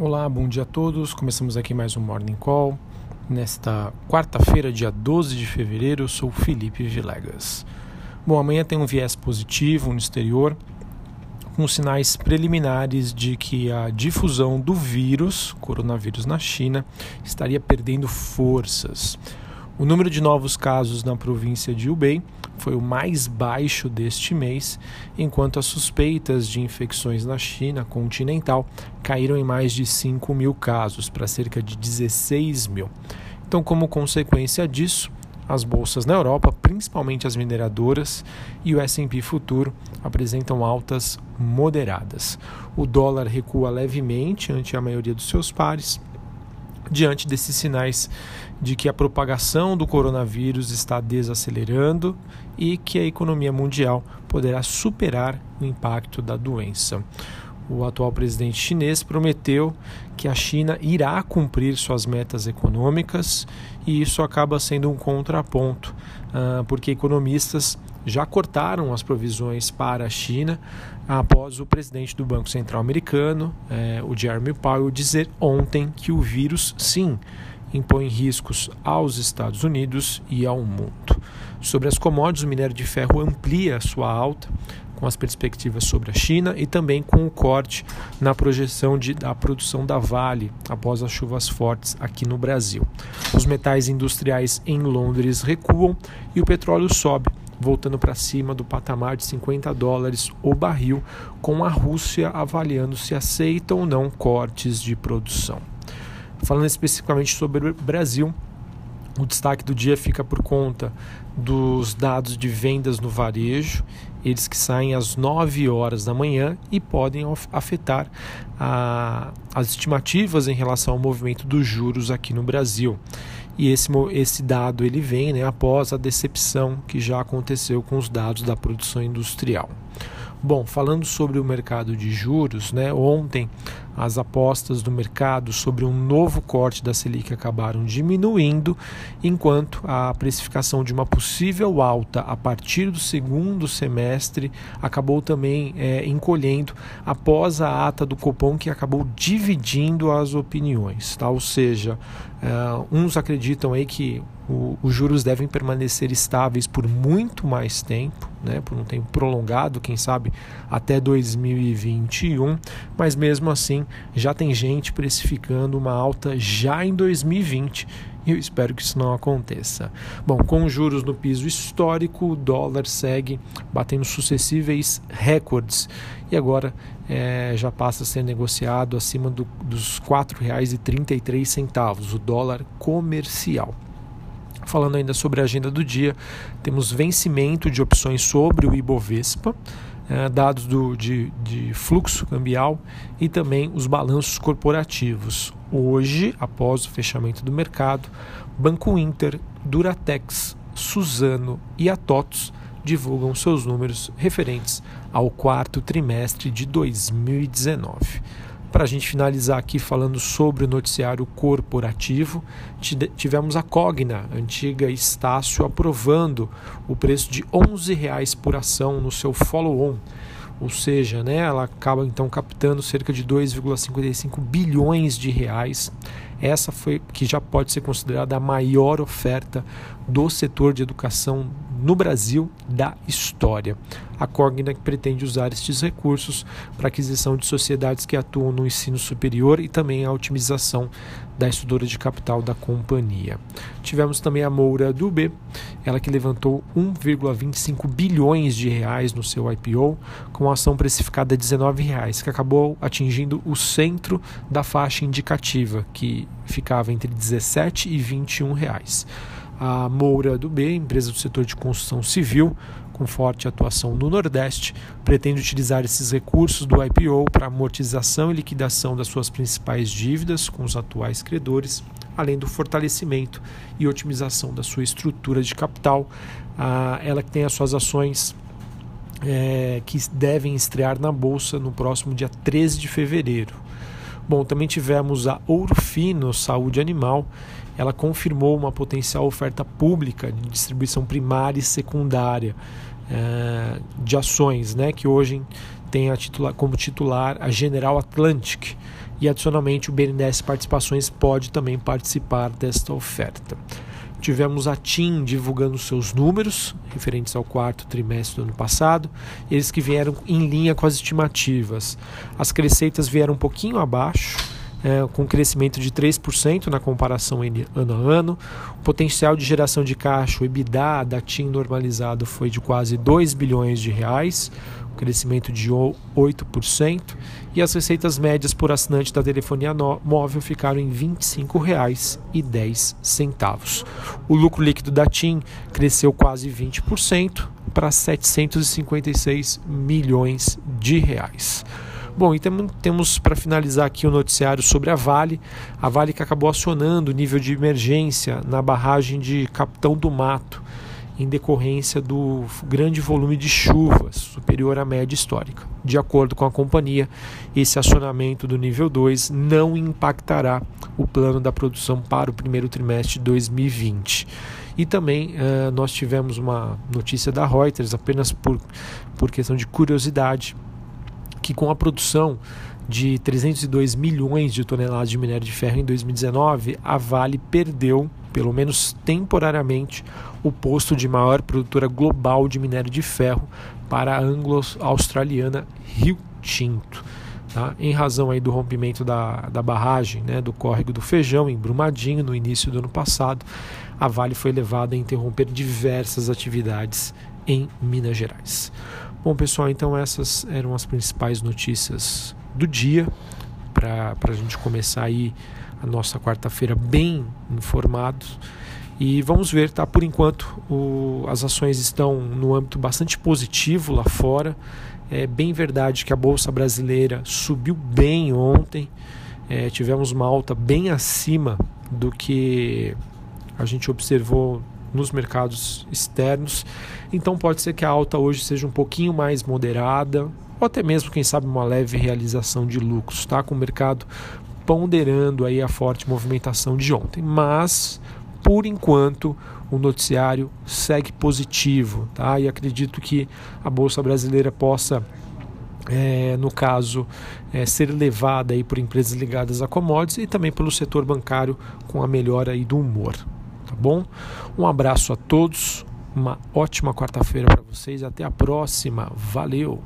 Olá, bom dia a todos. Começamos aqui mais um Morning Call. Nesta quarta-feira, dia 12 de fevereiro, eu sou Felipe Vilegas. Bom, amanhã tem um viés positivo no exterior, com sinais preliminares de que a difusão do vírus, coronavírus na China, estaria perdendo forças. O número de novos casos na província de Hubei foi o mais baixo deste mês, enquanto as suspeitas de infecções na China continental caíram em mais de 5 mil casos, para cerca de 16 mil. Então, como consequência disso, as bolsas na Europa, principalmente as mineradoras e o S&P futuro, apresentam altas moderadas. O dólar recua levemente ante a maioria dos seus pares, diante desses sinais de que a propagação do coronavírus está desacelerando e que a economia mundial poderá superar o impacto da doença. O atual presidente chinês prometeu que a China irá cumprir suas metas econômicas e isso acaba sendo um contraponto, ah, porque economistas já cortaram as provisões para a China após o presidente do Banco Central americano, eh, o Jeremy Powell, dizer ontem que o vírus, sim, impõe riscos aos Estados Unidos e ao mundo. Sobre as commodities, o minério de ferro amplia sua alta com as perspectivas sobre a China e também com o corte na projeção de, da produção da Vale após as chuvas fortes aqui no Brasil. Os metais industriais em Londres recuam e o petróleo sobe, voltando para cima do patamar de 50 dólares o barril, com a Rússia avaliando se aceita ou não cortes de produção. Falando especificamente sobre o Brasil, o destaque do dia fica por conta dos dados de vendas no varejo, eles que saem às 9 horas da manhã e podem afetar a, as estimativas em relação ao movimento dos juros aqui no Brasil. E esse, esse dado ele vem né, após a decepção que já aconteceu com os dados da produção industrial. Bom, falando sobre o mercado de juros, né, ontem as apostas do mercado sobre um novo corte da Selic acabaram diminuindo, enquanto a precificação de uma possível alta a partir do segundo semestre acabou também é, encolhendo após a ata do Copom, que acabou dividindo as opiniões. Tá? Ou seja, é, uns acreditam aí que o, os juros devem permanecer estáveis por muito mais tempo, né, por um tempo prolongado, quem sabe até 2021, mas mesmo assim já tem gente precificando uma alta já em 2020 e eu espero que isso não aconteça. Bom, com juros no piso histórico, o dólar segue batendo sucessíveis recordes e agora é, já passa a ser negociado acima do, dos R$ 4,33, o dólar comercial. Falando ainda sobre a agenda do dia, temos vencimento de opções sobre o Ibovespa, eh, dados do, de, de fluxo cambial e também os balanços corporativos. Hoje, após o fechamento do mercado, Banco Inter, Duratex, Suzano e Atotos divulgam seus números referentes ao quarto trimestre de 2019. Para a gente finalizar aqui falando sobre o noticiário corporativo, tivemos a Cogna, antiga Estácio, aprovando o preço de R$ 11,00 por ação no seu follow-on. Ou seja, né, ela acaba então captando cerca de 2,55 bilhões de reais. Essa foi que já pode ser considerada a maior oferta do setor de educação no Brasil da história. A Cogna pretende usar estes recursos para aquisição de sociedades que atuam no ensino superior e também a otimização da estrutura de capital da companhia. Tivemos também a Moura do B, ela que levantou 1,25 bilhões de reais no seu IPO, com a ação precificada a 19 reais, que acabou atingindo o centro da faixa indicativa, que ficava entre 17 e 21 reais a Moura do B, empresa do setor de construção civil, com forte atuação no Nordeste, pretende utilizar esses recursos do IPO para amortização e liquidação das suas principais dívidas com os atuais credores, além do fortalecimento e otimização da sua estrutura de capital. Ah, ela que tem as suas ações é, que devem estrear na Bolsa no próximo dia 13 de fevereiro. Bom, também tivemos a Ouro Fino Saúde Animal. Ela confirmou uma potencial oferta pública de distribuição primária e secundária é, de ações, né, que hoje tem titular, como titular a General Atlantic. e adicionalmente o BNDES Participações pode também participar desta oferta. Tivemos a TIM divulgando seus números referentes ao quarto trimestre do ano passado, eles que vieram em linha com as estimativas. As receitas vieram um pouquinho abaixo, é, com crescimento de 3% na comparação ano a ano. O potencial de geração de caixa, o EBITDA da TIM normalizado foi de quase 2 bilhões de reais, um crescimento de 8%, e as receitas médias por assinante da telefonia móvel ficaram em R$ 25,10. O lucro líquido da TIM cresceu quase 20% para 756 milhões de reais. Bom, e temos, para finalizar aqui o noticiário sobre a Vale. A Vale que acabou acionando o nível de emergência na barragem de Capitão do Mato, em decorrência do grande volume de chuvas superior à média histórica. De acordo com a companhia, esse acionamento do nível 2 não impactará o plano da produção para o primeiro trimestre de 2020. E também uh, nós tivemos uma notícia da Reuters, apenas por, por questão de curiosidade, que com a produção de 302 milhões de toneladas de minério de ferro em 2019, a Vale perdeu, pelo menos temporariamente, o posto de maior produtora global de minério de ferro para a anglo-australiana Rio Tinto. Tá? Em razão aí do rompimento da, da barragem né, do córrego do Feijão, em Brumadinho, no início do ano passado, a Vale foi levada a interromper diversas atividades em Minas Gerais. Bom, pessoal, então essas eram as principais notícias do dia para a gente começar aí a nossa quarta-feira bem informados. E vamos ver, tá? Por enquanto, o, as ações estão no âmbito bastante positivo lá fora. É bem verdade que a Bolsa Brasileira subiu bem ontem. É, tivemos uma alta bem acima do que a gente observou nos mercados externos. Então pode ser que a alta hoje seja um pouquinho mais moderada, ou até mesmo, quem sabe, uma leve realização de lucros, tá? Com o mercado ponderando aí a forte movimentação de ontem. Mas, por enquanto, o noticiário segue positivo, tá? E acredito que a Bolsa Brasileira possa é, no caso, é, ser levada aí por empresas ligadas a commodities e também pelo setor bancário com a melhora aí do humor tá bom? Um abraço a todos, uma ótima quarta-feira para vocês, até a próxima, valeu!